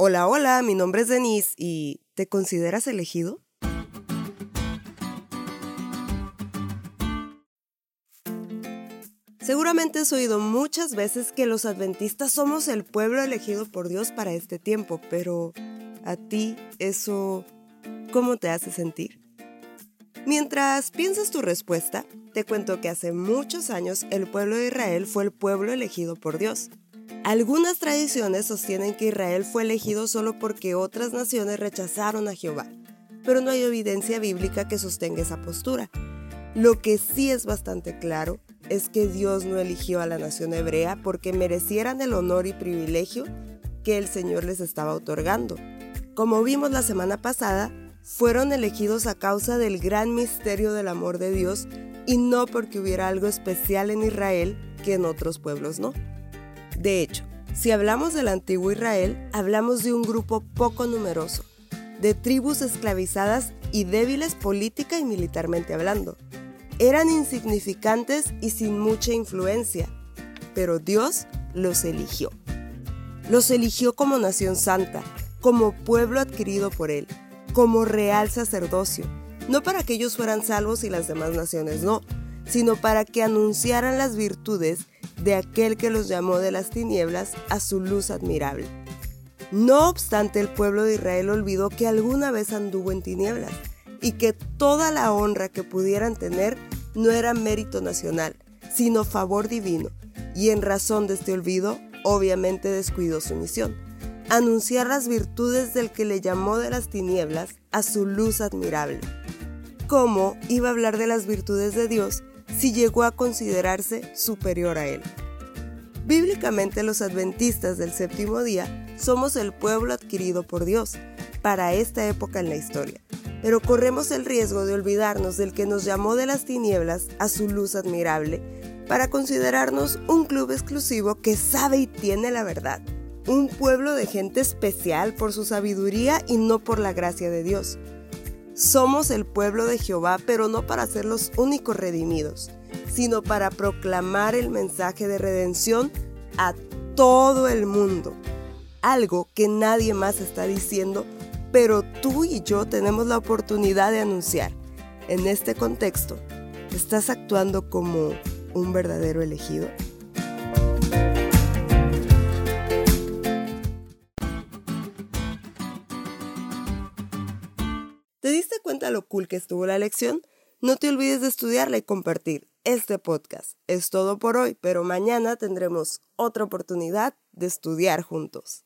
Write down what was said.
Hola, hola, mi nombre es Denise y ¿te consideras elegido? Seguramente has oído muchas veces que los adventistas somos el pueblo elegido por Dios para este tiempo, pero a ti eso, ¿cómo te hace sentir? Mientras piensas tu respuesta, te cuento que hace muchos años el pueblo de Israel fue el pueblo elegido por Dios. Algunas tradiciones sostienen que Israel fue elegido solo porque otras naciones rechazaron a Jehová, pero no hay evidencia bíblica que sostenga esa postura. Lo que sí es bastante claro es que Dios no eligió a la nación hebrea porque merecieran el honor y privilegio que el Señor les estaba otorgando. Como vimos la semana pasada, fueron elegidos a causa del gran misterio del amor de Dios y no porque hubiera algo especial en Israel que en otros pueblos no. De hecho, si hablamos del antiguo Israel, hablamos de un grupo poco numeroso, de tribus esclavizadas y débiles política y militarmente hablando. Eran insignificantes y sin mucha influencia, pero Dios los eligió. Los eligió como nación santa, como pueblo adquirido por Él, como real sacerdocio, no para que ellos fueran salvos y las demás naciones no, sino para que anunciaran las virtudes de aquel que los llamó de las tinieblas a su luz admirable. No obstante, el pueblo de Israel olvidó que alguna vez anduvo en tinieblas y que toda la honra que pudieran tener no era mérito nacional, sino favor divino, y en razón de este olvido, obviamente descuidó su misión, anunciar las virtudes del que le llamó de las tinieblas a su luz admirable. ¿Cómo iba a hablar de las virtudes de Dios si llegó a considerarse superior a él. Bíblicamente los adventistas del séptimo día somos el pueblo adquirido por Dios para esta época en la historia, pero corremos el riesgo de olvidarnos del que nos llamó de las tinieblas a su luz admirable para considerarnos un club exclusivo que sabe y tiene la verdad, un pueblo de gente especial por su sabiduría y no por la gracia de Dios. Somos el pueblo de Jehová, pero no para ser los únicos redimidos, sino para proclamar el mensaje de redención a todo el mundo. Algo que nadie más está diciendo, pero tú y yo tenemos la oportunidad de anunciar. En este contexto, ¿estás actuando como un verdadero elegido? ¿Te diste cuenta lo cool que estuvo la lección? No te olvides de estudiarla y compartir este podcast. Es todo por hoy, pero mañana tendremos otra oportunidad de estudiar juntos.